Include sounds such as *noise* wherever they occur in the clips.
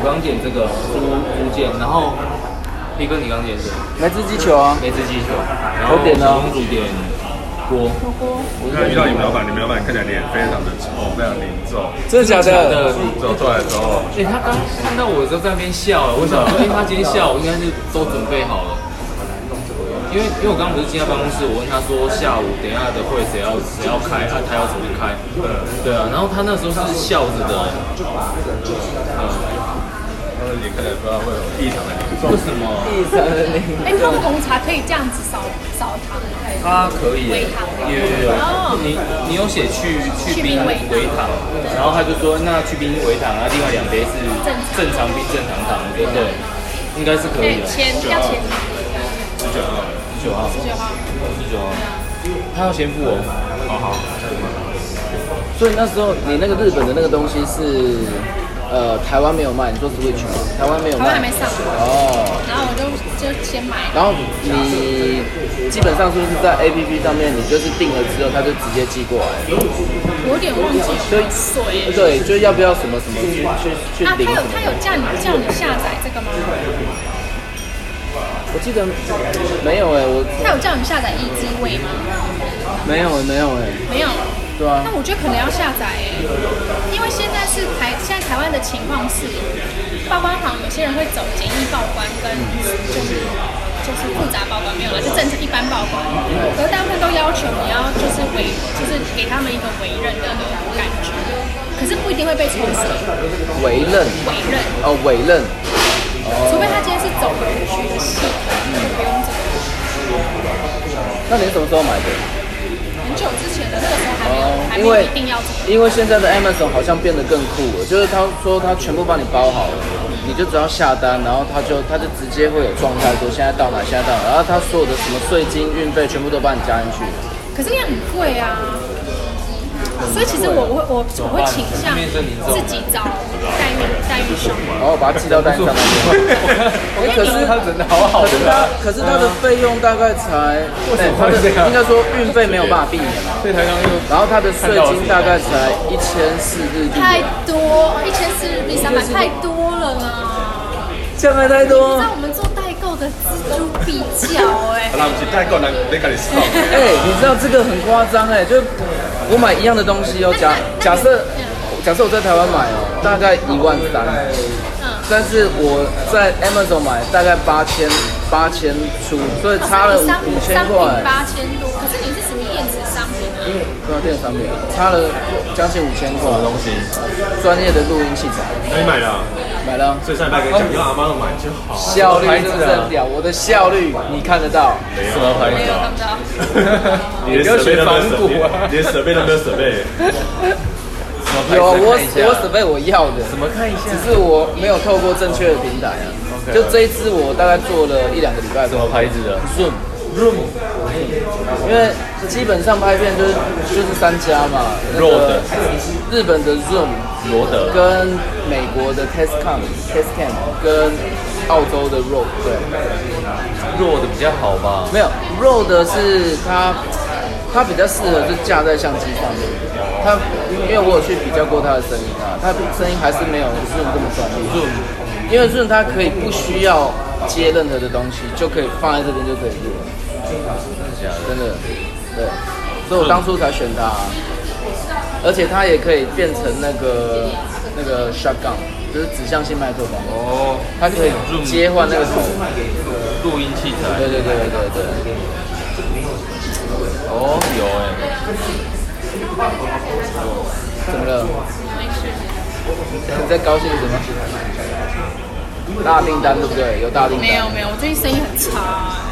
我刚点这个福福建，然后一哥你刚点什么？梅子鸡球啊，梅子鸡球。我点了。公主点锅。火锅。我看遇到你们老板，你们老板看起来脸非常的臭，非常凝重。真的假的？走出来的时候，哎，他刚看到我的时候在那边笑了，我想说，哎，他今天下午应该是都准备好了。因为因为我刚刚不是进他办公室，我问他说下午等一下的会谁要谁要开啊？他要怎么开？对啊，然后他那时候是笑着的，嗯，他的脸看起来不知道会有异常的凝重。为什么？异常的凝重。哎，他们红茶可以这样子少少糖的，它可以，有有有。你你有写去去冰微糖，然后他就说那去冰微糖啊，另外两杯是正常冰正常糖，对不对？应该是可以的。钱要钱。十九号，十九号，十九号，十九号，他要先付哦。好好。所以那时候你那个日本的那个东西是，呃，台湾没有卖，你说 Switch 吗？台湾没有卖。台湾还没上。哦。然后我就就先买。然后你基本上是不是在 APP 上面，你就是订了之后，他就直接寄过来？我有点忘记。所以水。对，就要不要什么什么去去去啊，他有他有叫你叫你下载这个吗？我记得没有哎，我他有叫你下载 EasyWay 吗？没有哎，没有哎，没有。对啊。那我觉得可能要下载哎，因为的情况是，报关行有些人会走简易报关跟就是就是复杂报关没有了，就正常一般报关，可是大部分都要求你要就是委就是给他们一个委任的感觉，可是不一定会被抽死。委任。委任。哦，委任。除非他今天是走邮局的系统，就不用这个。那你什么时候买的？很久之前的，那个时候还没有，还没有一定要这个。因为现在的 Amazon 好像变得更酷了，就是他说他全部帮你包好了，你就只要下单，然后他就他就直接会有状态说现在到哪，现在到哪，然后他所有的什么税金、运费全部都帮你加进去。可是也很贵啊。所以其实我我我我会倾向自己找代运代运商，然后把它寄到代运商那边。可是他真的好好，可是他可是他的费用大概才，*laughs* 对，他的应该说运费没有办法避免嘛。对，台商又，然后他的税金大概才一千四日币。太多，一千四日币三百太多了呢。这样还太多。那我们做代购的錙铢必较哎。那我们代购能得给你送。*laughs* 哎，你知道这个很夸张哎，就。我买一样的东西哦，假假设假设我在台湾买哦，大概一万三，但是我在 Amazon 买大概八千八千出，所以差了五千块。八千多，可是你是什么电子商品啊？因为对啊，电子商品差了将近五千块。什么东西？专业的录音器材。那你买了？买了。所以上礼拜可以讲，用阿妈的买就好。效率真的很屌，*laughs* 我的效率你看得到？什么牌子？没有看不到。*laughs* 你的设备都没有设备，连设备都没有设备。有我我设备我要的，怎么看一下？只是我没有透过正确的平台啊。就这一支我大概做了一两个礼拜。什么牌子的？Zoom。Zoom。因为基本上拍片就是就是三家嘛。Rode。日本的 Zoom。罗德。跟美国的 Tascam、Tascam 跟澳洲的 Rode。对。Rode 比较好吧？没有，Rode 是它。它比较适合就架在相机上面，它因为我有去比较过它的声音啊，它声音还是没有 Zoom 这么专业。Zoom，因为 Zoom 它可以不需要接任何的东西，就可以放在这边就可以录。真的，对，所以我当初才选它，而且它也可以变成那个那个 shotgun，就是指向性麦克风。哦，它可以接换那个录音器材。对对对对对对。哦，有哎，怎么了？没事。你在高兴什么？大订单对不对？有大订单。没有没有，我最近生意很差哎。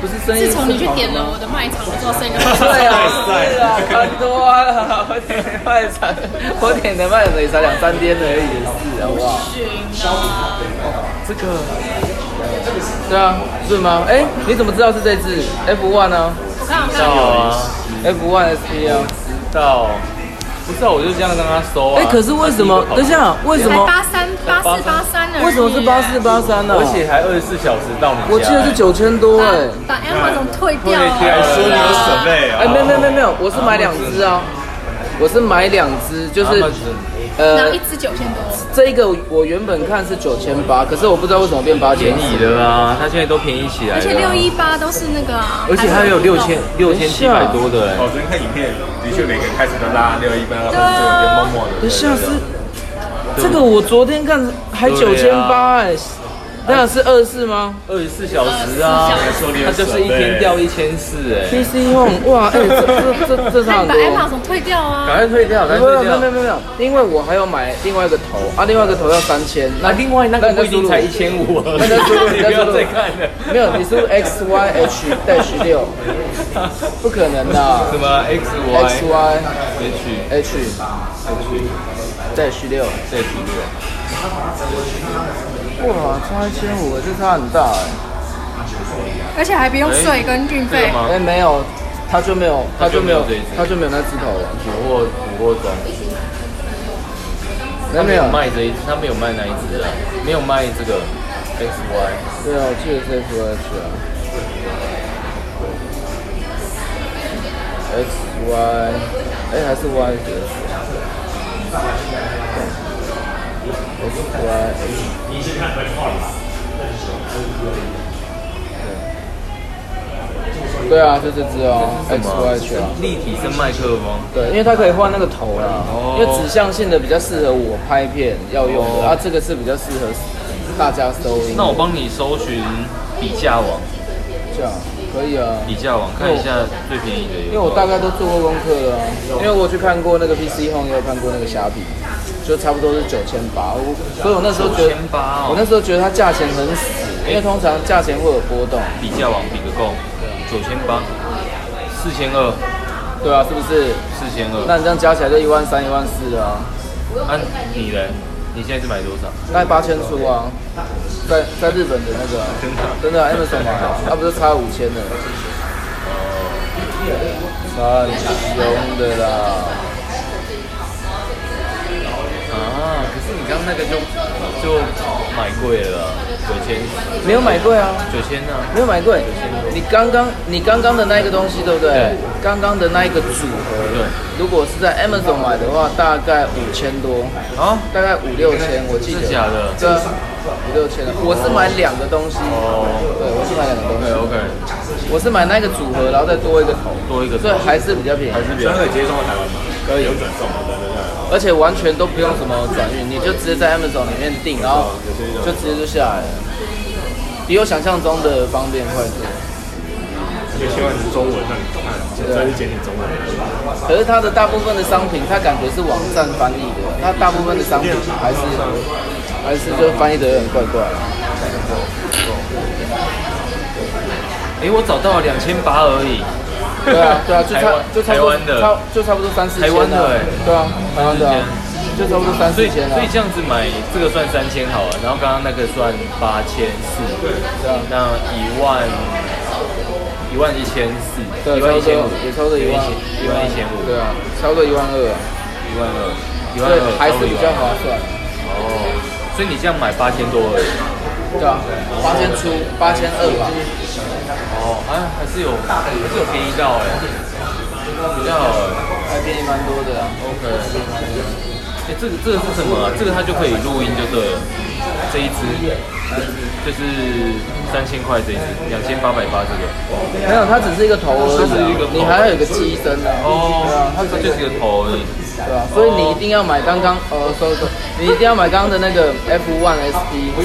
不是生意。自从你去点了我的卖场，我做生意很差。对啊，是啊，很多啊，我点卖场，我点的卖场也才两三天而已，是好不好？这个，对啊，是吗？哎，你怎么知道是这只 F One 呢？知道啊，F One SP 啊，知道，不知道我就这样跟他收啊。哎，可是为什么？等一下，为什么？八三八四八三呢？为什么是八四八三呢？而且还二十四小时到你家。我记得是九千多哎。把 Amazon 退掉了。还说你有准备啊？哎，没有没有没有没有，我是买两只啊。我我是买两只，就是呃一，只九千多，这一个我原本看是九千八，可是我不知道为什么变八千便宜的啊，它现在都便宜起来。而且六一八都是那个啊，而且它有六千六千七百多的哎。哦，昨天看影片，的确每个人开始都拉六一八，然后就有点默默的。等一下是这个，我昨天看还九千八哎，那是二十四吗二十四小时啊，它就是一天掉一千四哎。？PC Home 哇，哎，这这这这 *laughs* 把从退掉啊赶。快退掉，赶快没有退掉。没有没有没有，因为我还要买另外一个头啊，另外一个头要三千，那另外那个不一定才一一千五，那就输入你不要再看了。没有，你输入 X Y H dash 六，不可能的。什么 X Y X Y H H H dash 六，再十六？哇，差一千五，这差很大哎。而且还不用税跟运费。哎，没有，他就没有，他就没有他就没有这一只，他就没有那只头了。捕获捕获装，没有没有，卖这一，他没有卖那一只啊，没有卖这个 X Y。对啊，我记得是 X Y H 啊。X Y，哎，还是 Y 的对啊，就这只哦，X Y H。立体声麦克风。对，因为它可以换那个头啦，因为指向性的比较适合我拍片要用的，哦啊，这个是比较适合大家收音。那我帮你搜寻比价网，这样可以啊，比价网看一下最便宜的有。因为我大概都做过功课了啊，因为我去看过那个 PC Home，也有看过那个虾皮，就差不多是九千八，我所以我那时候觉得，9800哦我那时候觉得它价钱很死，因为通常价钱会有波动。比价网比个够，九千八，四千二，对啊，是不是？四千二。那你这样加起来就一万三、一万四啊，啊，你嘞？你现在是买多少？大概八千出啊，在在日本的那个啊、真的啊 Amazon 买啊，它不是差五千的，差很凶的啦。啊，可是你刚刚那个就就买贵了啊，九千，没有买贵啊，九千啊。没有买贵。你刚刚你刚刚的那一个东西对不对对？刚刚的那一个组合，对。如果是在 Amazon 买的话，大概五千多，啊？大概五六千，我记得。是假的对啊，五六千的。我是买两个东西。哦对，我是买两个东西。OK 我是买那个组合，然后再多一个头，多一个头所以还是比较便宜，还是比较可以直接送到台湾吗？可以不用转送，对对对。而且完全都不用什么转运，你就直接在 Amazon 里面订，然后就直接就下来了，比我想象中的方便快速。因为希望是中文让你看，再去简体中文。可是它的大部分的商品，它感觉是网站翻译的，它大部分的商品还是还是就翻译的有点怪怪。哎，我找到了两千八而已。对啊，对啊，*laughs* 就差台就差不多差就差不多三四千台湾的对啊，台湾的啊。就差不多三四千啊。所以。这样子买这个算三千好了，然后刚刚那个算八千四，那一万一万一千四，对，一万一千五，也差不多一万一万一千五，对啊，差不多一万二啊，一万二，一万二还是比较划算。哦，所以你这样买八千多而已。对啊，八千出，八千二吧。哦，啊，还是有还是有便宜到哎，比较好哎。还便宜蛮多的啊。OK，哎，这个这个是什么啊？这个它就可以录音就对了。这一支就是三千块这一支，两千八百八这个。没有，它只是一个头而已、它是一个头，啊你还要有个机身啊。哦，它就是一个头而已。对啊，所以你一定要买刚刚呃，收收，你一定要买刚刚的那个 F1 SD，对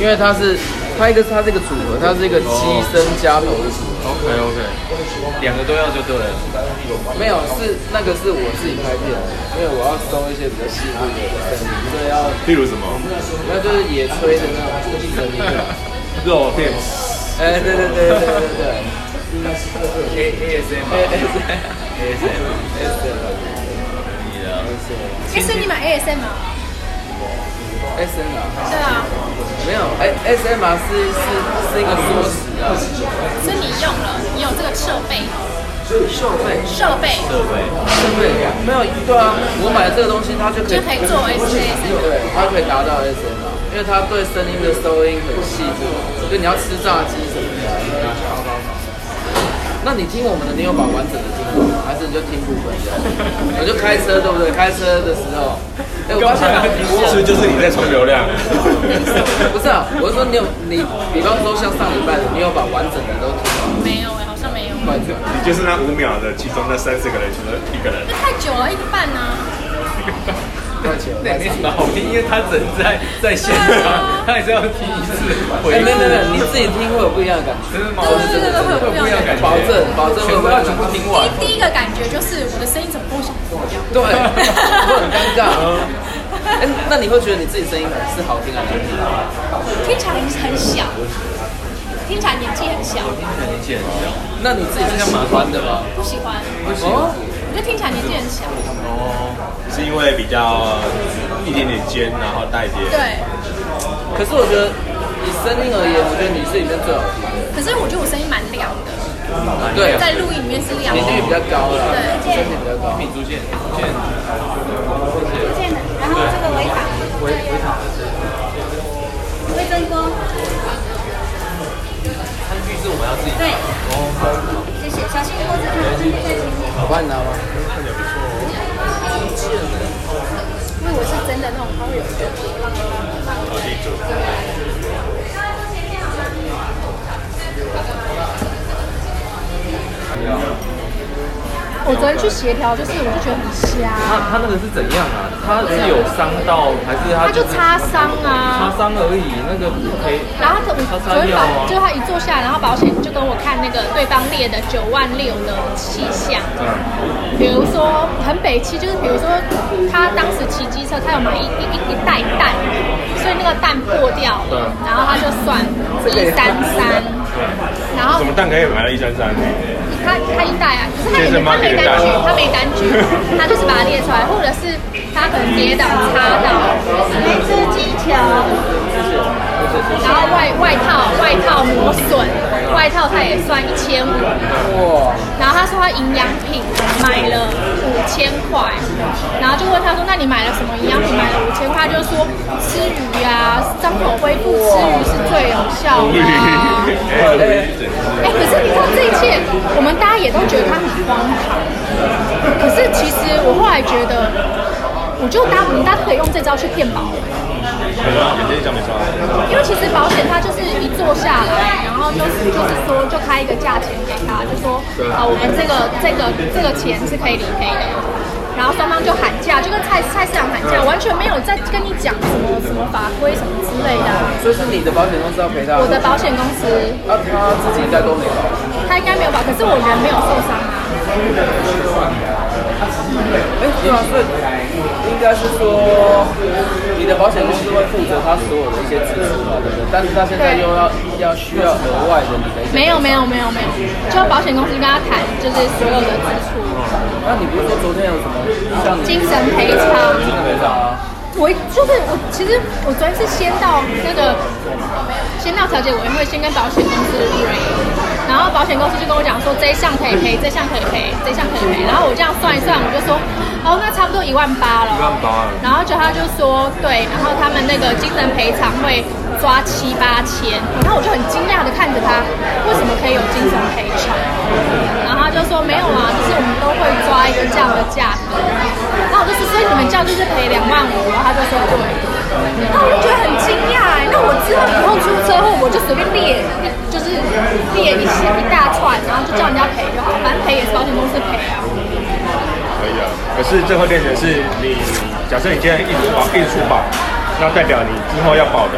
因为它是它一个它是一个组合，它是一个机身加头的组合。，OK OK，两个都要就对了。没有，是那个是我自己拍片的，因为我要收一些比较细部的声音，所以要例如什么？那就是野炊的那种声音啊。肉片。哎，对对对对对对。A ASM ASM ASM 可以的。哎，所以你买 ASM 啊？SM 啊，对啊，没有，哎，SMR 是是是一个缩写啊，所以你用了，你有这个设备，设备？设备。设备。设备。没有，对啊，我买了这个东西，它就可以就可以做 ASM。对，它可以达到 SMR，因为它对声音的收音很细致，就你要吃炸鸡什么的，那你听我们的，你有把完整的听过吗？还是你就听部分这样？我就开车，对不对？开车的时候，哎，我发现是就是你在充流量。不是啊，我是说你有你，比方说像上礼拜的，你有把完整的都听吗？没有哎，好像没有。你就是那五秒的其中那三四个人，其中一个人。太久了，一个 *laughs* 没什么好听，因为他人在在现场，他也是要听一次回。哎，没有没有，你自己听会有不一样的感觉。真的吗？对对对，会有不一样的感觉。保证保证会不会全部听完？第一个感觉就是我的声音怎么不一样？对，*laughs* 会很尴尬。哎，那你会觉得你自己声音是好听还是难听？听起来很小，听起来年纪很小。听起来年纪很小。那你自己是喜欢的吗？不喜欢。不喜欢。就听起来年纪很小。哦，是因为比较一点点尖，然后带点。对。可是我觉得以声音而言，我觉得你是里面最好听的。可是我觉得我声音蛮亮的。对。在录音里面是亮的。频率比较高了。对。声音比较高。品竹剑，竹剑。竹剑的，然后这个微糖。微微糖。味噌锅。餐具是我们要自己。对。哦。谢谢，小心锅子烫，餐具在前面。好帮你拿吗？看起来不错哦。因为我是真的那种，他会有一个浪浪。好，记住。我昨天去协调，就是我就觉得很瞎。他他那个是怎样啊？他是有伤到还是他？他就擦伤啊。擦伤而已，那个不可以。然后他我昨天保，就他一坐下来，然后保险就跟我看那个对方列的九万六的气象。嗯。比如说很北七，就是比如说他当时骑机车，他有买一一一一袋蛋，所以那个蛋破掉了。对。然后他就算一三三。然后。什么蛋可以买到一三三？他他一带啊，可是他没他没单据，他没单据，*laughs* 他就是把它列出来，或者是他可能跌倒擦到，没吃机球，然后外外套外套磨损，外套他也算一千五，哇，然后他说他营养品买了五千块，然后就问他说，那你买了什么营养品买了五千块？他就说吃鱼呀，伤口恢复吃鱼是最有效的。*laughs* 哎，可是你看这一切，我们。大家也都觉得他很荒唐，可是其实我后来觉得，我就大家我们大家可以用这招去骗保人。因为其实保险它就是一坐下来，然后就是就是说就开一个价钱给他，就说啊我们这个这个这个钱是可以理赔的，然后双方就喊价，就跟菜菜市场喊价，完全没有在跟你讲什么什么法规什么之类的。所以是你的保险公司要赔他？我的保险公司。那他自己应该都没保。他应该没有保，可是我人没有受伤啊。哎，对啊，所以应该是说你的保险公司会负责他所有的一些支出嘛，对不对？但是他现在又要要需要额外的你的一些。没有没有没有没有，就保险公司跟他谈，就是所有的支出。那你不是说昨天有什么像精神赔偿？精神赔偿啊。我就是我，其实我昨天是先到那个，先到调解委员会，先跟保险公司然后保险公司就跟我讲说，这一项可以赔，这项可以赔，这项可以赔。然后我这样算一算，我就说，哦，那差不多一万八了。一万八。然后就他就说，对，然后他们那个精神赔偿会抓七八千。然后我就很惊讶的看着他，为什么可以有精神赔偿？然后他就说没有啊，就是我们都会抓一个这样的价格。然后我就说，所以你们这样就是赔两万五。然后他就说对。然后我就觉得很惊讶，那我之后以后出车祸，我就随便列，就是列一些。一大串，然后就叫人家赔就好，反正赔也是保险公司赔啊。可以啊，可是这会变成是你，假设你今天一直保一直出保，那代表你之后要保的，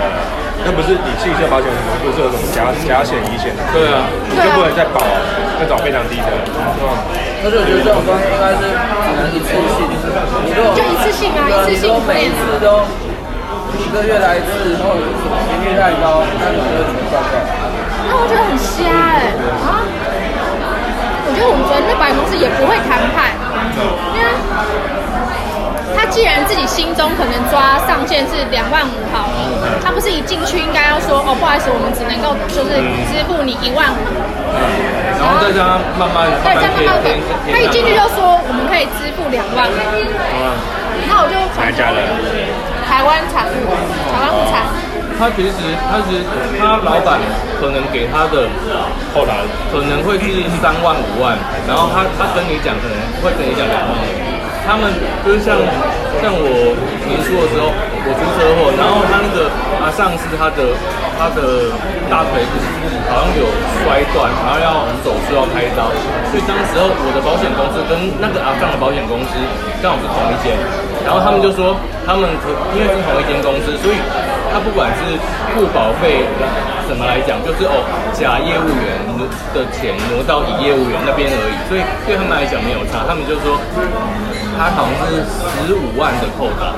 那不是你汽车保险什么，不是有什么甲甲险、乙险的？对啊，你就不能再保那种非常低的。嗯，但是我觉得这种东西应该是只能一次性，你就就一次性啊，一次性每次都一个月来一次，然后频率太高，那你就怎么办？那我觉得很瞎哎、欸、啊！我觉得我们昨天那保险公司也不会谈判，因为他既然自己心中可能抓上限是两万五好了，他不是一进去应该要说哦，不好意思，我们只能够就是支付你一万五，然后再让他慢慢对，再慢慢给。他一进去就说我们可以支付两万五，那我就想说台湾产物，台湾物产。他其实他其实他老板可能给他的后来可能会是三万五万，然后他他跟你讲可能会跟你讲两万。他们就是像像我年初的时候，我出车祸，然后他那个啊上司他的他的大腿好像有摔断，然后要手术要开刀，所以当时候我的保险公司跟那个阿上的保险公司刚好是同一间，然后他们就说他们可因为是同一间公司，所以他不管是付保费什么来讲，就是哦甲业务员的钱挪到乙业务员那边而已，所以对他们来讲没有差，他们就说。他好像是十五万的扣打，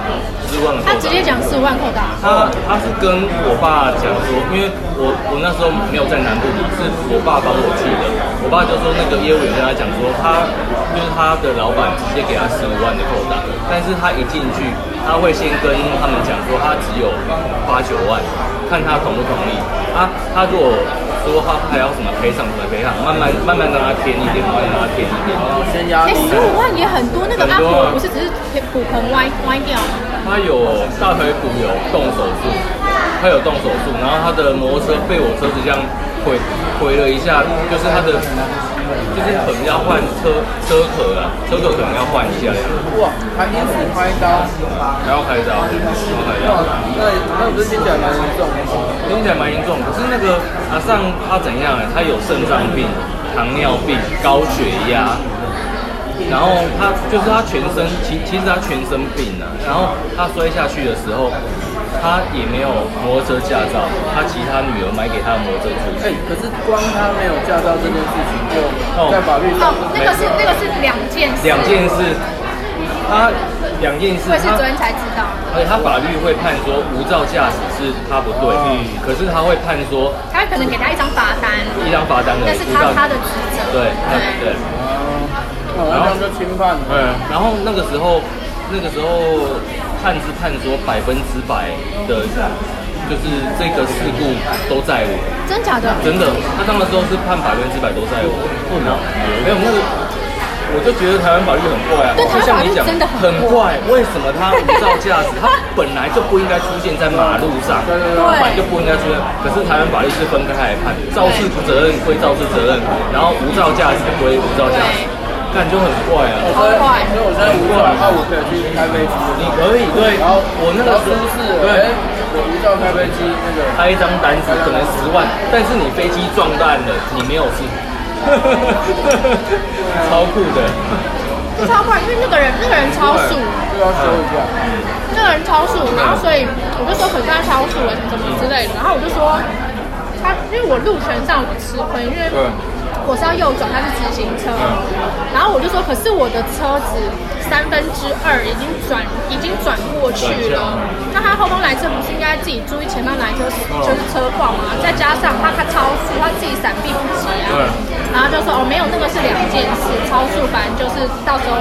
十五万的扣打。他直接讲十五万扣打。他他是跟我爸讲说，因为我我那时候没有在南部嘛，是我爸帮我去的。我爸就说那个业务员跟他讲说，他就是他的老板直接给他十五万的扣打，但是他一进去，他会先跟他们讲说他只有八九万，看他同不同意。他他如果。说他还要什么赔偿什么赔偿，慢慢慢慢让他添一点，慢慢让他添一点。先压。哎，十五万也很多，那个阿婆不是只是骨盆歪歪掉吗？他有大腿骨有动手术，他有动手术，然后他的摩托车被我车子这样毁毁了一下，就是他的。就是可能要换车车壳啊，车壳可能要换一下呀。哇，还因此开刀？还要开刀？还要开刀？那那不是听起来蛮严重？听起来蛮严重。可是那个阿尚他怎样呢？他有肾脏病、糖尿病、高血压，然后他就是他全身，其其实他全身病了，啊。然后他摔下去的时候。他也没有摩托车驾照，他其他女儿买给他的摩托车出去。哎、欸，可是光他没有驾照这件事情，就在法律上，哦，那个是那个是两件事。两件事，他两件事。我是昨天才知道。而且他法律会判说无照驾驶是他不对，嗯，可是他会判说，他可能给他一张罚单，一张罚单的，但是他他的职责，对对对。然后就轻判，对，然后那个时候，那个时候。判是判说百分之百的，就是这个事故都在我。真假的？真的，他当的时候是判百分之百都在我。不能，没有那个，我就觉得台湾法律很怪啊。对，就像你讲，真的很怪。为什么他无照驾驶？*laughs* 他本来就不应该出现在马路上，对对对，本来就不应该出现。可是台湾法律是分开来判，肇事责任归肇事责任，然后无照驾驶归无照驾驶。感就很怪啊，好怪！所以我现在无照，那我可以去开飞机。你可以对，然后我那个时候是对，我无照开飞机，那个开一张单子可能十万，但是你飞机撞烂了，你没有事，*laughs* 超酷的，超快，因为那个人那个人超速，就要修一下，那个人超速，然后所以我就说可是他超速了什么之类的，然后我就说他，因为我路权上我吃亏，因为。我是要右转，他是直行车，然后我就说，可是我的车子三分之二已经转，已经转过去了，那他后方来车不是应该自己注意前方来车就是车况吗？再加上他他超速，他自己闪避不及啊，然后就说哦没有，那个是两件事，超速反正就是到时候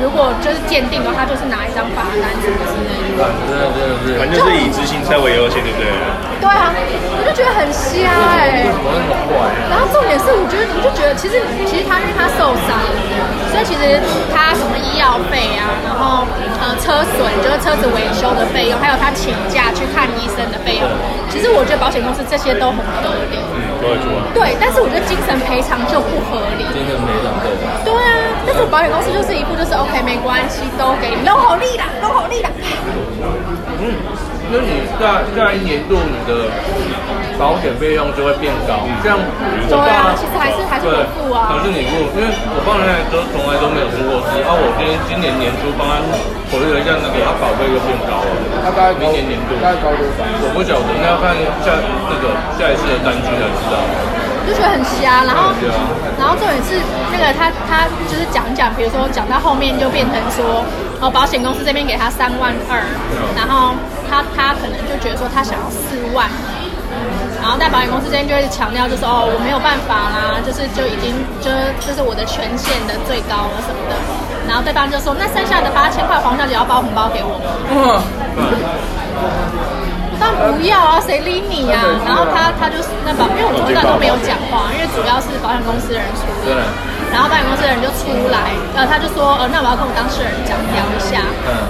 如果就是鉴定的话，就是拿一张罚单什么之类的。对对对，反正就是以直行车为优先，对不对？对啊，我就觉得很瞎哎、欸。然后重点是，我觉得。我就觉得，其实其实他因为他受伤，所以其实他什么医药费啊，然后呃车损就是车子维修的费用，还有他请假去看医生的费用，其实我觉得保险公司这些都很合理。对，但是我觉得精神赔偿就不合理。精神赔偿对。对啊，但是保险公司就是一步就是 OK 没关系，都给你，都好利啦，都好利啦。嗯，那你下下一年度你的。保险费用就会变高，这样我爸其实还是还是你付啊，还是你付，因为我爸那台车从来都没有出过事，然后我今天今年年初帮他考虑了一下，那个他保费又变高了，他大概明年年度大概高多少？我不晓得，那要看下那个下一次的单据才知道。就觉得很瞎，然后然后重点是那个他他就是讲讲，比如说讲到后面就变成说，哦，保险公司这边给他三万二，然后他他可能就觉得说他想要四万。然后在保险公司这边就会强调，就说哦，我没有办法啦，就是就已经就就是我的权限的最高了什么的。然后对方就说，那剩下的八千块黄小姐要包红包给我吗？嗯，但不要啊，谁理你呀、啊？然后他他就是那保，因为我中间都没有讲话，因为主要是保险公司的人处理。然后保险公司的人就出来，呃，他就说，呃，那我要跟我当事人讲聊一下。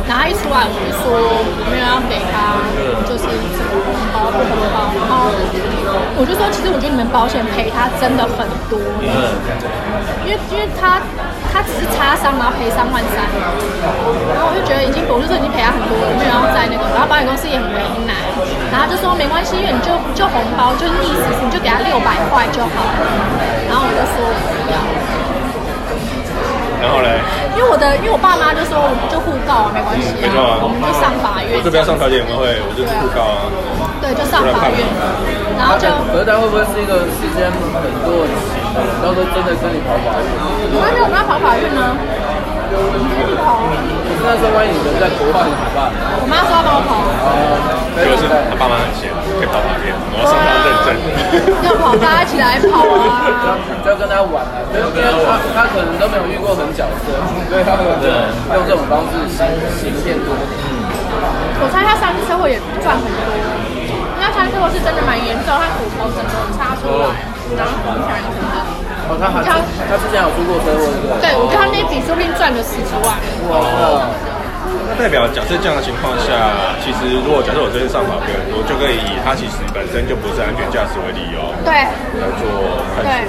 然后他一出来，我就说，我没有要给他，就是什么红包然后我就说，其实我觉得你们保险赔他真的很多，嗯，因为因为他他只是擦伤，然后赔三万三，然后我就觉得已经，我就说已经赔他很多了，没有要再那个，然后保险公司也很为难，然后就说没关系，因为你就就红包，就是意思是你就给他六百块就好了，然后我就说我不要。然后嘞，因为我的，因为我爸妈就说，我们就互告啊，没关系啊，没错啊我们就上法院。我这边上调解委员会，我就互告啊。对，就上法院，然后就。可是他会不会是一个时间很多很长的，到时候真的跟你跑法院？我们要跑法院呢？你跑。可是那时候万一你人在国外，你怎么办？我妈说要帮我跑。哦，就是他爸妈很闲，可以跑法院，我要上他认证。要跑，大家一起来跑啊！就要跟他玩啊，因为他他可能都没有遇过很角色，所以他可能用这种方式行行骗多。我猜他上次车祸也赚很多，因为他上次车祸是真的蛮严重，他骨头整个插出来，然后缝起来什么的。哦，他他他之前有出过车祸，对不对？对，我觉得他那笔说不定赚了十几万。哇！那代表，假设这样的情况下，其实如果假设我这边上法院，我就可以以他其实本身就不是安全驾驶为理由，对，来做判决。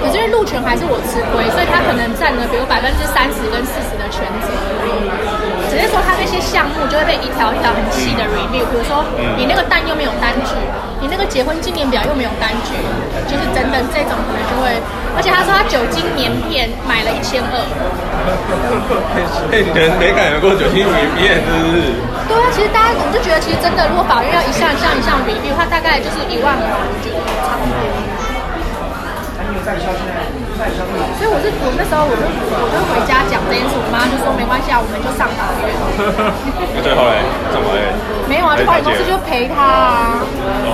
可是路权还是我吃亏，所以他可能占了比如百分之三十跟四十的权责。只是说他那些项目就会被一条一条很细的 review，比如说你那个单又没有单据，你那个结婚纪念表又没有单据，就是等等这种可能就会，而且他说他酒精棉片买了一千二。*laughs* 哎，你没感觉过酒精棉片是不是？对啊，其实大家我就觉得，其实真的，如果法院要一项一项一项 review，它大概就是一万五，我觉得差不多。所以我是我那时候我就我就回家讲这件事，我妈就说没关系啊，我们就上法院。那最后嘞，上法院？没有啊，就保险公司就赔他啊。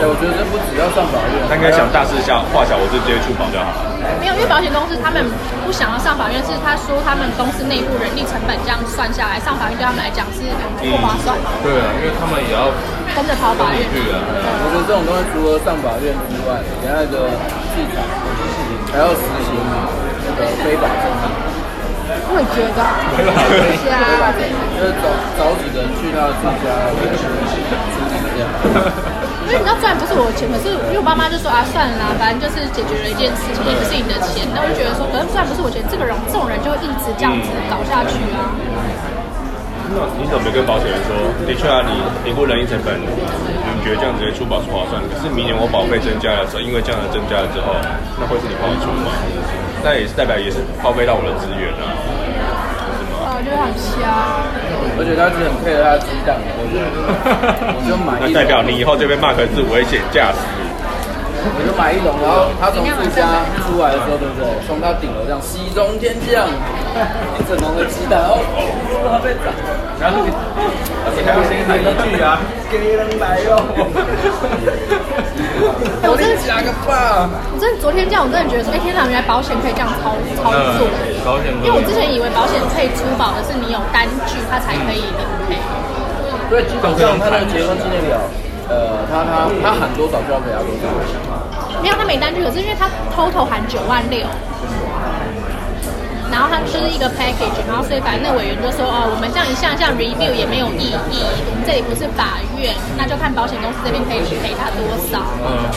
对，我觉得这不只要上法院，他应该想大事小化小，我就直接出保就好了。没有，因为保险公司他们不想要上法院，是他说他们公司内部人力成本这样算下来，上法院对他们来讲是不划算。对啊，因为他们也要跟着跑法院。去啊。我觉得这种东西除了上法院之外，等下一个器材还要实行那个非法证明。我也觉得。非法证明。就是找找几个人去他的住家处理这样。因为你知道赚不是我的钱，可是因为我爸妈就说啊，算了，反正就是解决了一件事情，也不是你的钱。那我就觉得说，可是虽然不是我钱，这个人这种人就会一直这样子搞下去啊。那你怎么没跟保险人说？的确啊，你评估人力成本，你觉得这样直接出保是划算。可是明年我保费增加了之后，因为这样的增加了之后，那会是你帮我出吗？那也是代表也是耗费到我的资源啊。啊，就很瞎。而且他是很配合他的鸡蛋，我就我就买一。*laughs* 那代表你以后就被 Mark 是危险驾驶。我就买一笼，然后他从自家出来的时候，对不对？从他顶楼这样喜中天降，一整笼的鸡蛋，哦，他被砸，然后而且还要先喊一句啊，给人来哟。我真的加个爸，我真的昨天这样，我真的觉得说，哎，天哪，原来保险可以这样操操作。保险，因为我之前以为保险可以出保的是你有单据，他才可以理赔。对，基本上他的结婚纪念表。呃，他他他喊多少就要赔他多少。没有，他没单据，可是因为他 total 喊九万六，然后他就是一个 package，然后所以反正那委员就说，哦，我们这样一项一项 review 也没有意义，我们这里不是法院，那就看保险公司这边可以赔他多少。嗯。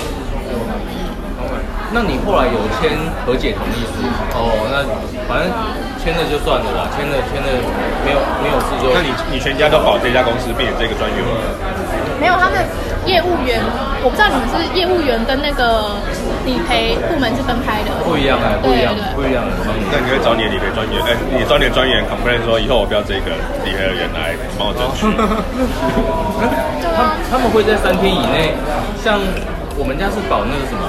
那你后来有签和解同意书？哦，那反正签了就算了啦，签了签了没有没有事就。那你你全家都保这家公司，并且这个专员吗？没有，他们业务员，我不知道你们是业务员跟那个理赔部门是分开的。不一样啊，不一样，不一样。那你会找你的理赔专员，哎，你找你的专员 complain 说，以后我不要这个理赔人来帮我争取。*laughs* 他他们会在三天以内，像。我们家是保那个什么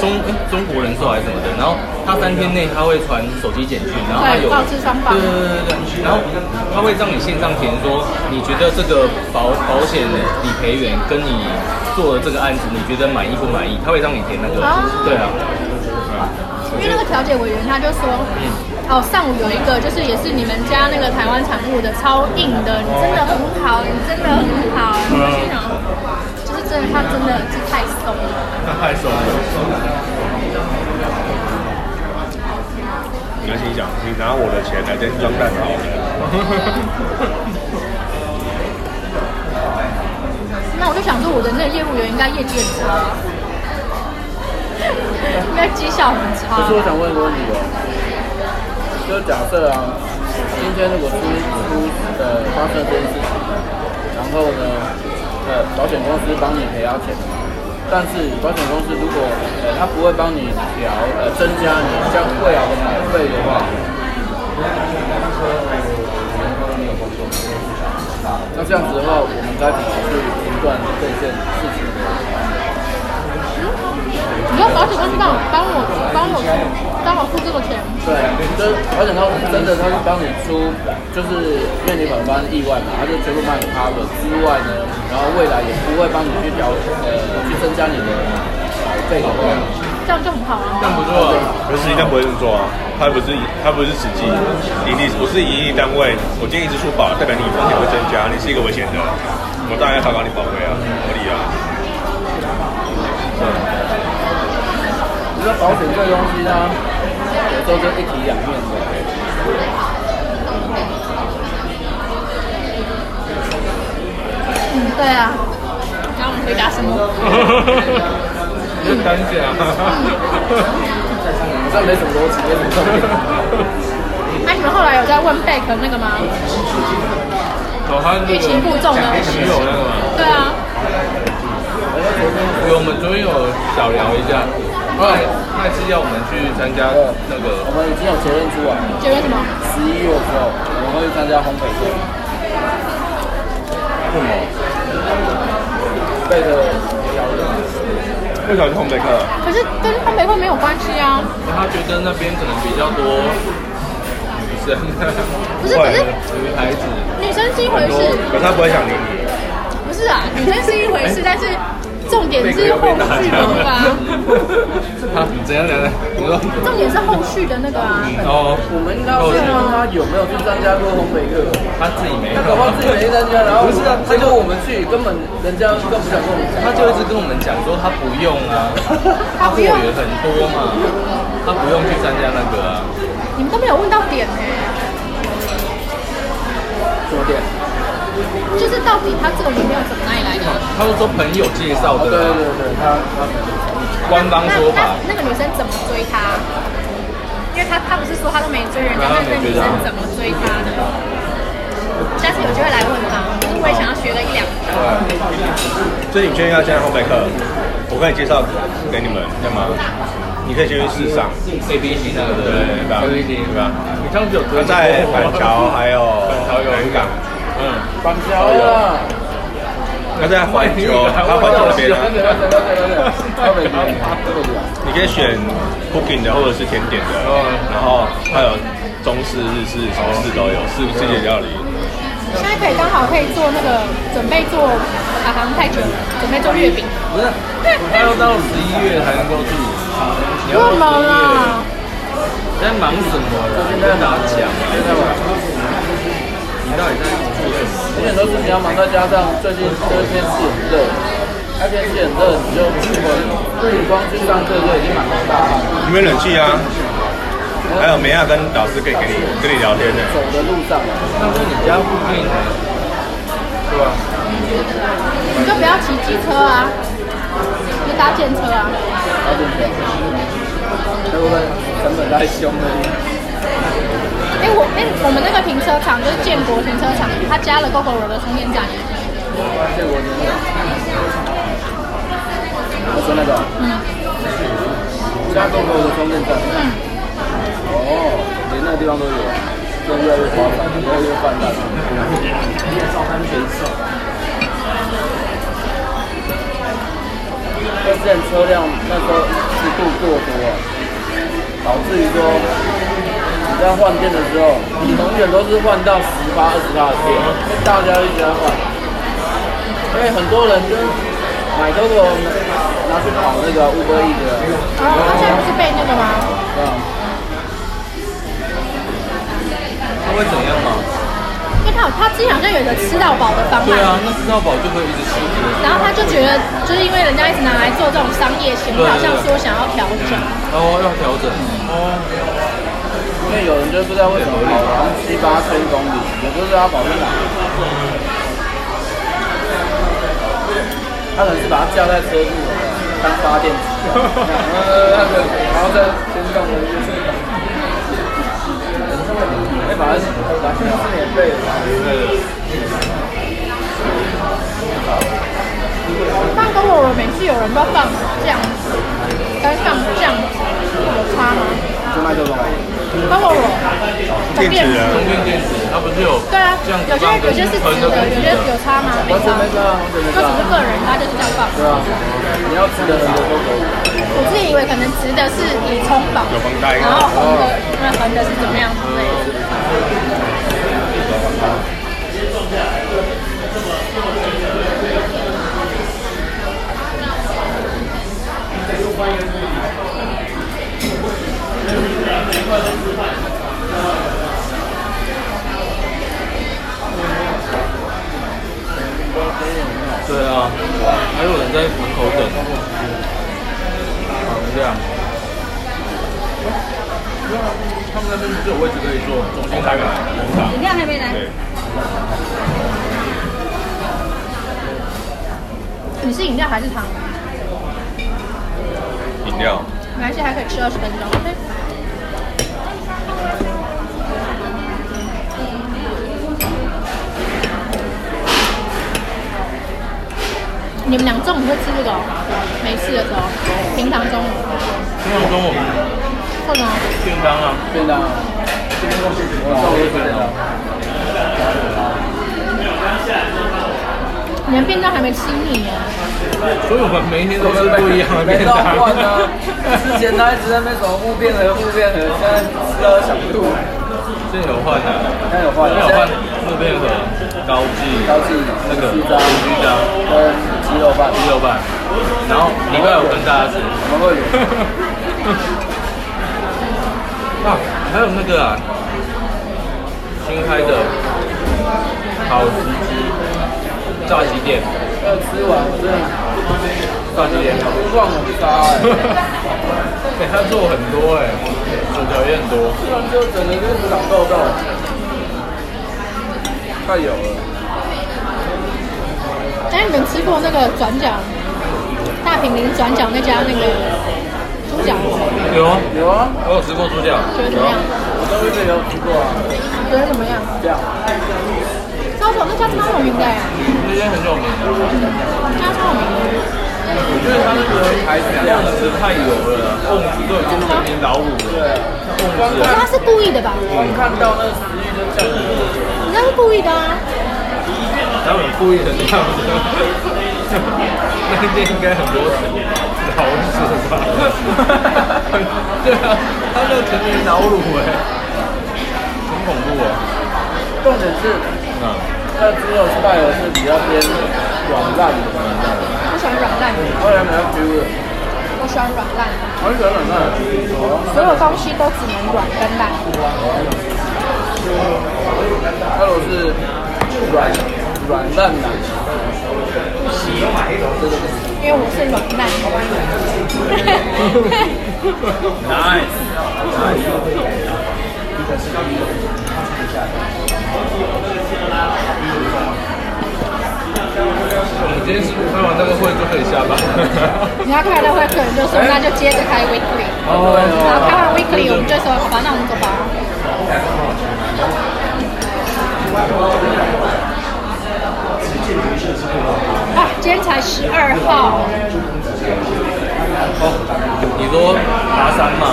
中中国人寿还是什么的，然后他三天内他会传手机简讯，然后他有报纸上报，对对对对，然后他会让你线上填说，你觉得这个保保险理赔员跟你做的这个案子，你觉得满意不满意？他会让你填那个，对啊，因为那个调解委员他就说，哦，上午有一个就是也是你们家那个台湾产物的超硬的，你真的很好，你真的很好，真的，他真的是太松了。他太松了。你要心想，你拿我的钱来跟装蛋好的。*laughs* 那我就想说，我的那个业务员应该业绩很差。*laughs* 应该绩效很差。可是我想问一个问题哦，就假设啊，今天如果出出呃发生这件事情，然后呢，呃保险公司帮你赔到钱，但是保险公司如果呃他不会帮你调呃增加你将未来的保费的话，那这样子的话，我们该怎么去评断这件事情？你说保险公司帮我帮我帮我帮我付这个钱？对，就是保险公司真的他是帮你出，就是因为你可能发生意外嘛，他就全部帮你 cover 之外呢，然后未来也不会帮你去调呃去增加你的保费的话，这样就很好啊。这样不错，可是实际上不会这么做啊，他不是他不是实际盈利，我是盈利单位。我今天一直出保，代表你风险会增加，你是一个危险的，我当然要考考你保费啊，合理啊。你说保险这个东西呢，有时候就一体两面的。嗯，对啊。然后我们回答什么？就单讲。好像没什么逻辑，没什么重点。那你们后来有在问贝壳那个吗？哦，他欲擒故纵的女友那个吗？对啊。我们昨天有小聊一下。后来那次要我们去参加那个，我们已经有结论出来了。结论什么？十一月的时候，我们会去参加烘焙课。为什么？贝壳邀的。为什么是烘焙课？可是跟烘焙课没有关系啊。他觉得那边可能比较多女生，不是，可是女孩子，女生是一回事。可是他不会想理你。不是啊，女生是一回事，但是。重点是后续的那个啊！啊，怎样怎样？你说？重点是后续的那个啊！哦，我们应该问他有没有去参加过烘焙课？他自己没，他搞不好自己没参加，然后不是啊，他就我们去，根本人家都不想跟我们讲，他就一直跟我们讲说他不用啊，*laughs* 他货源很多嘛，他不用去参加那个啊。你们都没有问到点呢？什么点？就是到底他这个女朋友怎么哪里来的？他是说朋友介绍的。对对对，他他官方说法。那个女生怎么追他？因为他他不是说他都没追人家，那个女生怎么追他的？下次有机会来问他，我也想要学个一两个。所以你确定要加烘焙课？我可以介绍给你们，干嘛？你可以先去试上 A B C 那个对吧？A B C 对吧？你上次有在板桥还有南港。嗯，板桥啊，那在环球，他环球那边啊。你可以选 cooking 的或者是甜点的，然后还有中式、日式、中式都有，四世界料理。现在可以刚好可以做那个，准备做啊，好像太久了，准备做月饼。不是，还要到十一月才能够去。你要忙啊？在忙什么？在吧。你到底在做什么？有很多事情要忙，再加上最近这天气很热，那天气很热，你就你光去上课就已经满头大汗。有没有冷气啊？还有梅亚跟老师可以跟你跟你聊天的。走的路上，那是你家附近的，是吧？你就不要骑机车啊，就搭电车啊。搭电车，会不会成本太凶了？哎，我哎，我们那个停车场就是建国停车场，它加了 Gogoro 的充电站。建国停车场。我说那个。嗯。加 Gogoro 的充电站。嗯。哦，连那个地方都有，现在越来越发达，越来越发达。但是车辆那时候速度过多，导致于说。你在换电的时候，你永远都是换到十八、二十八的电，大家一直在换。因为很多人就买这个拿去跑那个 Uber Eats 的。啊，他现在不是被那个吗？对啊。他会怎样吗？因为他他之前好像有一个吃到饱的方案。对啊，那吃到饱就会一直吃。然后他就觉得，就是因为人家一直拿来做这种商业行为，好像说想要调整。哦，要调整。哦。因为有人就不知道为什么跑了七八千公里，也不知道他跑去哪。他可能是把它架在车子，他当发电机，呃，那个然后在天上的就是，哎，反正反正是免费的，放跟我每次有人都放酱，跟放酱有差吗？就麦当劳，跟我。电池啊，充电电池，它不是有对啊，有些有些是直的，有些有差吗？没差，完全没差，完全没就只是，个人，他就是这样放。对啊，你要直的很多都可以，我自己以为可能直的是以充饱，有封袋然后横的那横的是怎么样之类的。对啊，还有人在门口等，好这样。他们那边是有位置可以坐，中间那个红茶。饮料还没来。对，你是饮料还是糖？饮料。没关系，还可以吃二十分钟。OK。你们俩中午会吃这个哦？没事的时候，平常中午。平常中午。会吗？便当啊，便当，你们便当还没吃腻耶？所以我们每一天都是不一样的便当。之前他一直在那边什么木变和木变和，现在吃到想吐，现在有换的，现在有换，现在有换木片和高记，高记那个西张居章跟鸡肉饭，鸡肉饭，然后礼拜五跟大家吃。什么会有。*laughs* 啊，还有那个啊，新开的好时机炸鸡店，要吃完我真的。炸鸡店，逛很大哎，给 *laughs* 他做很多哎，薯条也很多。吃完之后整个就是长痘痘，太油了。哎，你们吃过那个转角大平林转角那家那个猪脚吗？有啊，有啊，我有吃过猪脚，觉得怎么样？我都一直有吃过啊，觉得怎么样？这样。超有那家超有名的哎，那家很有名的。那家超有名的。我觉得他那个牌子量实太油了，瓮子都已经成年老五了。瓮子可是他是故意的吧？光看到那个食欲就降了。故意的啊！他们故意的这样子，*laughs* 那天应该很多老鼠吧？对啊，他那个成年老乳哎，很恐怖哦。重点是，嗯，它的猪肉是带的是比较偏软烂的，我喜欢软烂的，后来比较 Q 的，我喜欢软烂的，我喜欢软烂的。所有东西都只能软跟烂。它如果是软软烂奶，因为我是软烂。nice。我们今天是开完那个会就可以下班。*laughs* 你要开了会，可能就说那就接着开 weekly，哦然后开完 weekly 我们就说好吧，那我们走吧。啊，今天才十二号，你说爬山吗？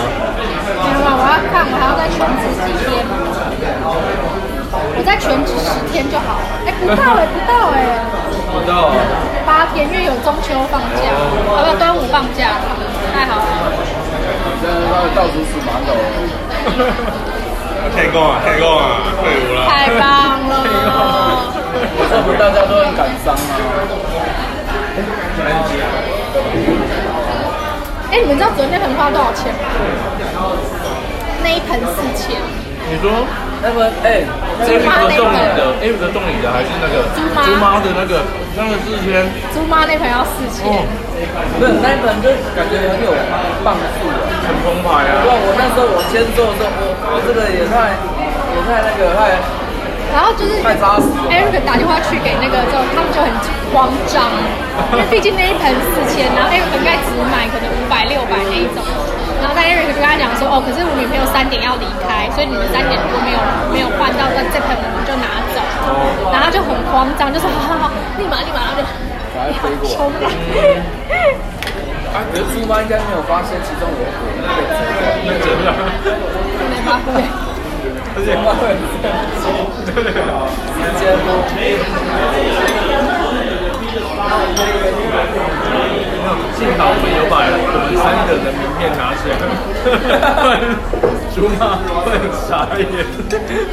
没有啊，我要看，我还要再全职几天，我再全职十天就好。哎，不到哎，不到哎，不到啊。八天，因为有中秋放假，啊不，端午放假，太好了。现在那个到处数馒头，*laughs* 太够啊，太够啊，退伍了。太棒了！为什么大家都很感伤啊。哎，你们知道昨天那盆花多少钱吗？那一盆四千，你说那个哎，那个 Eric 的送礼的，Eric 的送礼的还是那个猪妈猪妈的那个那个四千？猪妈那盆要四千。哦，不是那一盆就感觉很有磅数啊。很澎湃啊不！然我那时候我先做的时候，这个也太也太那个太然后就是太扎实了 Eric 打电话去给那个之后，他们就很慌张，*laughs* 因为毕竟那一盆四千，然后 Eric 应该只买可能五百六百那一种。然后但 Eric 就跟他讲说，哦，可是我女朋友三点要离开，所以你们三点如果没有没有换到这这盆，我们就拿走。然后他就很慌张，就说好好好，立马立马，然后就冲了。啊，可是猪妈应该没有发现其中有火，*laughs* 那真的，没发现。而且猪妈会对幸好我们有把我们三个人的名片拿起来，猪妈会很傻眼。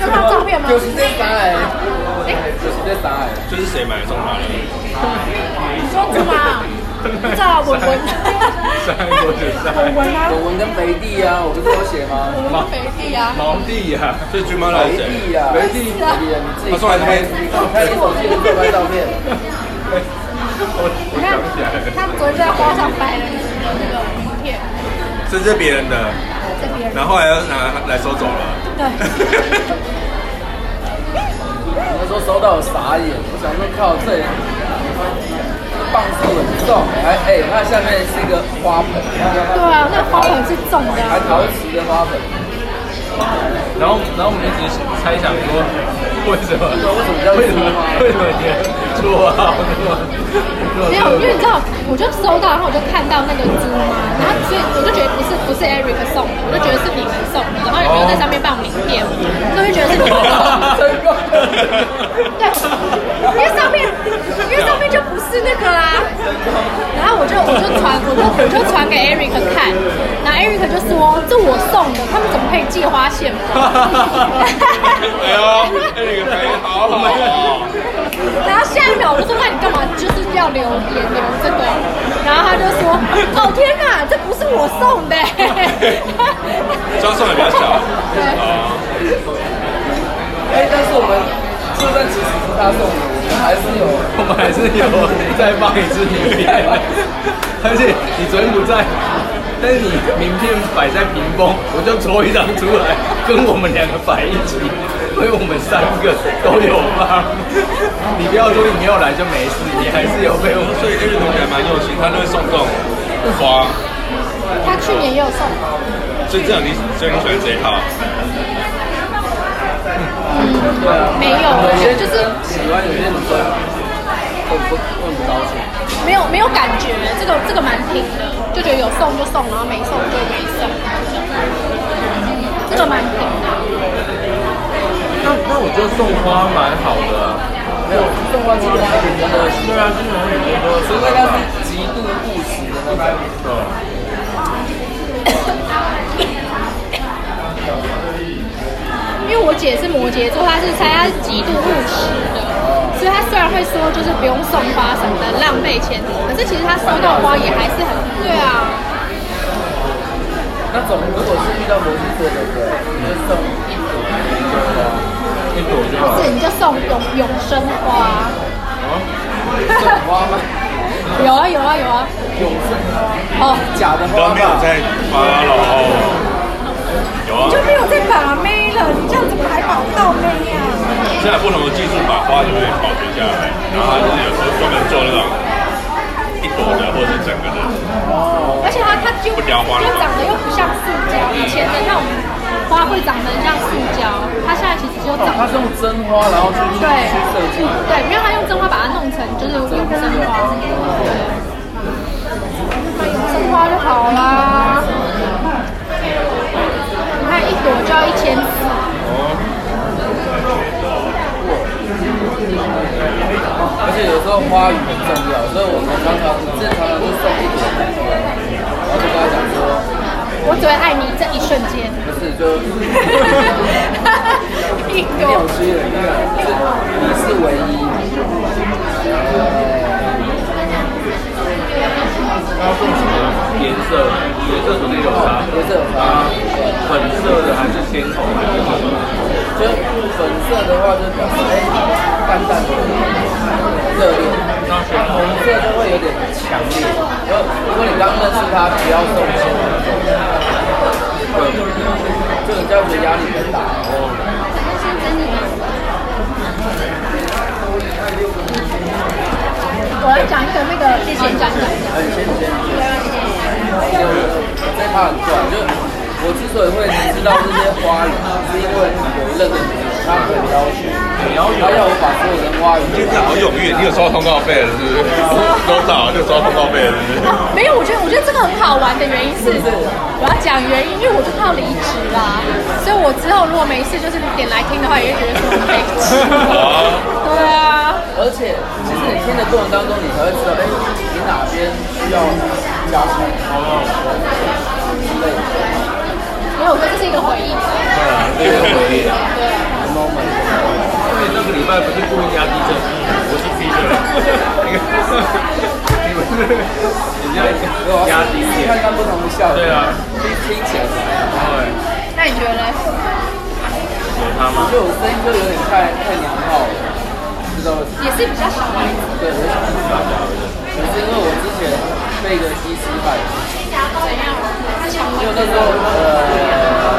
有看到照片吗？就是这三哎，哎，就是这三哎，*laughs* 就是谁买送他的？你 *laughs* 说猪妈？不知道文文。文文啊。文文跟肥弟啊，我不是有写吗？文文肥弟啊。毛弟呀，所以猪妈来肥谁？弟啊，肥弟，啊，他送来这边，你看你手机的自拍照片。我我你看想起来了，他昨天在花上摆了那个名片，这是别人的。然后后来又拿来收走了。对。*laughs* 那时候收到我傻眼，我想说靠，这磅数很重，还哎，那下面是一个花盆。对啊，那花盆是重的。还陶瓷的花盆。然后，然后我们一直猜想说，为什么？为什么为什么？为什么没有，因为你知道，我就收到，然后我就看到那个猪嘛，然后所以我就觉得不是不是 Eric 送的，我就觉得是你们送的，然后也没有在上面放名片，所以就觉得是你们送的。*laughs* 对，因为上面因为上面就不是那个啦，然后我就我就传我就我就传给 Eric 看，然后 Eric 就说这我送的，他们怎么可以借花献佛？哎呦，那个牌好好哦。然后下一秒我就说，那你干嘛就是要留言留这个？然后他就说，哦天哪，这不是我送的。这样送的比较小。对。哎，但是我们就算其实是他送的，我们还是有，我们还是有再放一次名片，*laughs* 而且你昨天不在，但是你名片摆在屏风，我就抽一张出来，跟我们两个摆一起，所以我们三个都有放。*laughs* 你不要说你没有来就没事，你还是有被我们。所以 Eric 同学还蛮用心，他都会送这种花。他去年也有送。所以这样你，所以你喜欢这一套？嗯，没有，有些就是喜欢，有些女生会不会不高兴？没有没有感觉，这个这个蛮平的，就觉得有送就送，然后没送就没送，这个蛮平的。那那我觉得送花蛮好的，没有送花其实还挺多的，对啊，就是很多，除非他是极度务实的那种。因为我姐是摩羯座，她是猜她是极度务实的，所以她虽然会说就是不用送花什么的，浪费钱，可是其实她收到花也还是很对啊。那种如果是遇到摩羯座的，对，你就送一朵花，一朵就好。不是，你就送永永生花。送花吗？*laughs* 有啊有啊有啊。永生花。哦，假的花吧。都没有在发了哦。有啊。你就没有在把妹了，你这样怎么还保不到妹呀？现在不同的技术把花就会保存下来，然后它就是有时候专门做那种一朵的或者是整个的。哦而且它它就不雕花，就长得又不像塑胶，以前的那种花会长得很像塑胶，它现在其实就长。它是用真花，然后去去设计。对，没有它用真花把它弄成就是用真花。对。买永生花就好啦。你看一朵就要一千四。而且有时候花语很重要，所以我们常常正常常就送一朵然后就跟他讲说，我只会爱你这一瞬间。不是，就一朵。你是唯一。然后送什么颜色？颜色肯定有差。颜色有差。粉色的还是鲜红还是什么？就粉色的话，就表示哎，淡淡的热烈。那红色就会有点强烈。如果如果你刚认识他，不要送鲜红。对，这个这样子压力很大。哦。我来讲一个那个谢谢展览。哎，谢谢。他很怪，就我之所以会知道这些花语，是因为有一任的女友，他很要求，他要我把所有人花语。你好踊跃，你有收到通告费了是不是？多少？就收到通告费了是不是？没有，我觉得我觉得这个很好玩的原因是，我要讲原因，因为我就快要离职啦，所以我之后如果没事就是点来听的话，也会觉得说很累。对啊。而且，其实你听的过程当中，你才会知道，哎，你哪边需要加强。哦。之类的。没有，我觉得这是一个回忆。对啊，这是一个回忆。对。moment。因为那个礼拜不是故意压低着，我是低着。你们是人家压低一点。看看不同的笑。对啊。听听起来怎么样？对。那你觉得呢？有他吗？我觉得我声音就有点太太娘炮了，知道？也是比较小孩子。对，我想比较小孩子。可是因为我之前被一个机师害。怎样？就那时候，呃，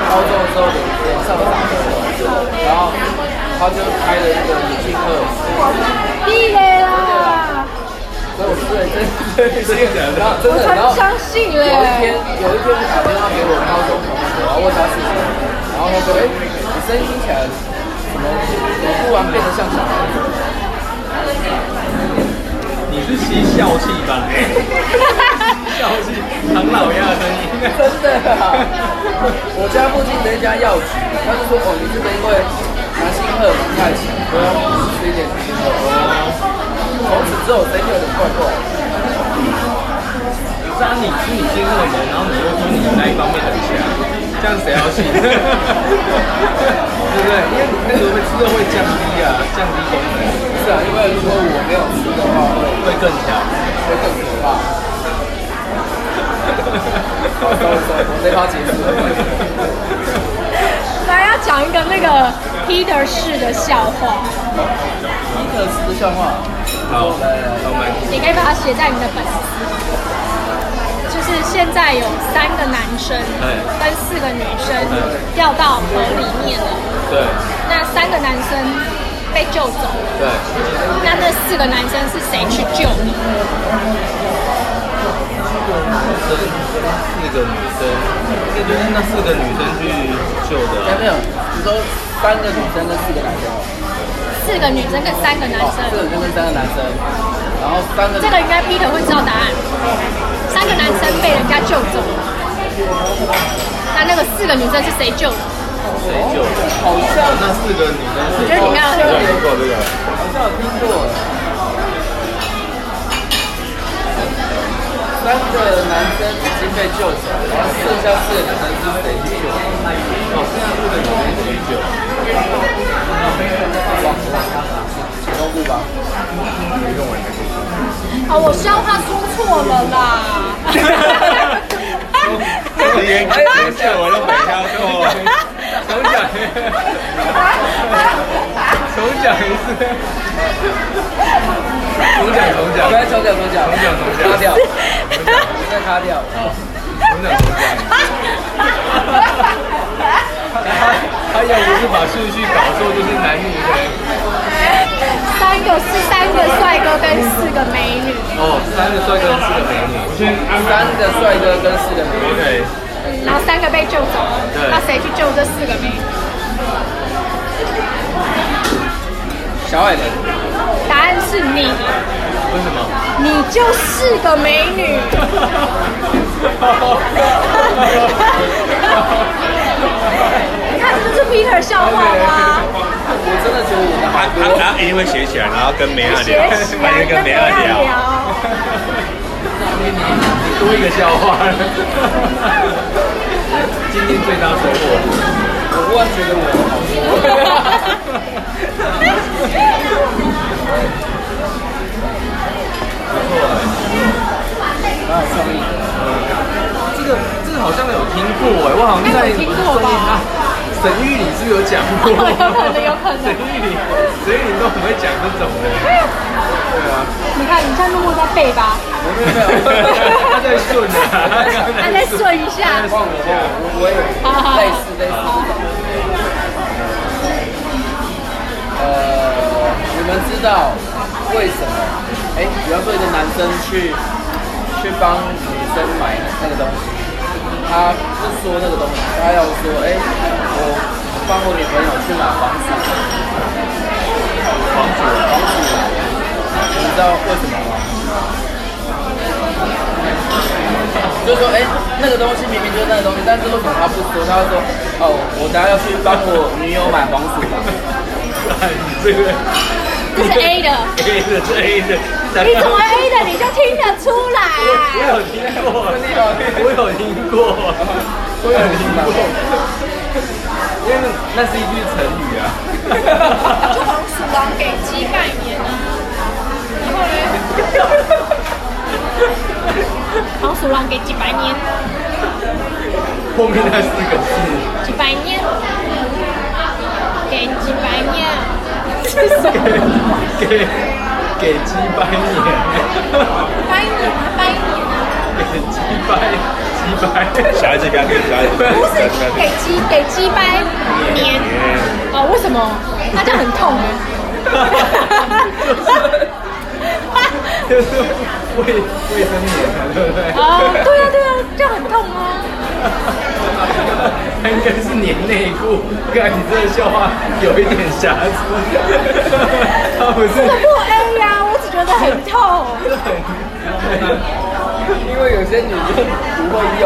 高中的时候脸上长痘痘，然后他就开了一个语气课。屁嘞啦！所以我对对对，然后真的，然后相信了。有一天，有一天我打电话给我高中同学，然后问他事情，然后他说：“哎，你声音听起来么怎么突然变得像小孩子？”你是吸笑气吧？笑气，唐老鸭的声音。真的啊！我家附近的一家药局，他就说：“哦，你这个因为男性荷尔蒙太强，都要吃一点女性荷尔蒙。”从此之后，声音有点怪怪。不是啊，你吃你性荷尔蒙，然后你又说你那一方面很强，这样谁要信？*laughs* 对不对？因为你那个会吃的会降低啊，降低功能。是啊，因为如果我没有吃的话，会会更强，会更可怕。好，收收，我这趴结束了。来，要讲一个那个 Peter 式的笑话。Peter 式的笑话。好，来来来，你可以把它写在你的本子。就是现在有三个男生跟四个女生掉到河里面了。对。那三个男生。被救走了。对。那那四个男生是谁去救的？四个女生，应该就是那四个女生去救的。没有，你说三个女生跟四个男生。四个女生跟三个男生。四个女生跟三个男生，然后三个。这个应该 Peter 会知道答案。三个男生被人家救走了。那那个四个女生是谁救的？谁救的？好像那四个女生，我觉得你应该有听过这个，好像有听过。三个男生已经被救走，然后剩下四个女生是谁去救？哦，剩下四个女生谁救？请公布吧。啊，我笑话说错了啦。连开玩笑我都没挑错。重讲，重讲一次，重讲重讲，不要重讲重讲，重讲重讲，卡掉，再卡掉，重讲重讲。他他要不是把顺序搞错，就是男女的。三个是三个帅哥跟四个美女。哦，三个帅哥跟四个美女。三个帅哥跟四个美女。OK。然后三个被救走了，那谁去救这四个美女？小矮人。答案是你。为什么？你就是个美女。你看，这是 Peter 笑话吗？我真的觉得我他他他一定会写起来，然后跟梅亚聊，跟梅亚聊。多一个笑话，*laughs* 今天最大收获，我忽然觉得我好说。不错哎，蛮有创意。这个这个好像有听过哎，我好像在听过吧？沈玉琳是不是有讲过？*laughs* 有可能，有可能。沈玉琳，沈玉琳都很会讲这种的。对啊。你看，你像默默在背吧？没有没有，他在顺啊，*laughs* 他在顺一下。我我我也类似类似。呃，你你们知道为什么？哎，比方说一个男生去去帮女生买那个东西。他不说那个东西，他要说，哎、我帮我女朋友去买房子，房子，房子，你知道为什么吗？就是说，哎、那个东西明明就是那个东西，但是为什么他不说？他说，哦，我等下要去帮我女友买房子嘛。*laughs* 这个。这是 A 的，A 的是 A 的，你怎么 A 的你就听得出来？我有听过，我有听过，我有听过，因为那是一句成语啊。就黄鼠狼给鸡拜年啊，然后呢？黄鼠狼给鸡拜年，后面那四个字，鸡拜年，给鸡拜年。给给给鸡拜年，拜年啊拜年啊！给鸡拜鸡拜，小孩子不要给小孩子。不是给鸡给鸡拜年哦？为什么？那就很痛哎！就是卫卫生棉啊，对不对？啊，对啊对啊，这样很痛啊！他 *laughs* 应该是粘内裤，看你这个笑话有一点瑕疵。他不是。这个不 A 呀、啊，我只觉得很痛。因为有些女生不会用，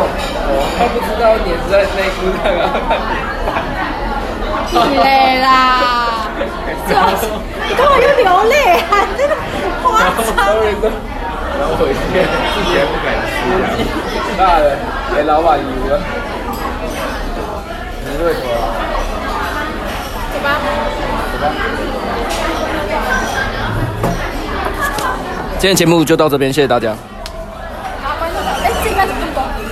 她不知道粘在内裤上啊。屁嘞啦！*laughs* 你看我又流泪啊！真的夸张。然后回去自己也不敢吃。大的给老板赢了。你为什么？走吧。走吧。今天节目就到这边，谢谢大家。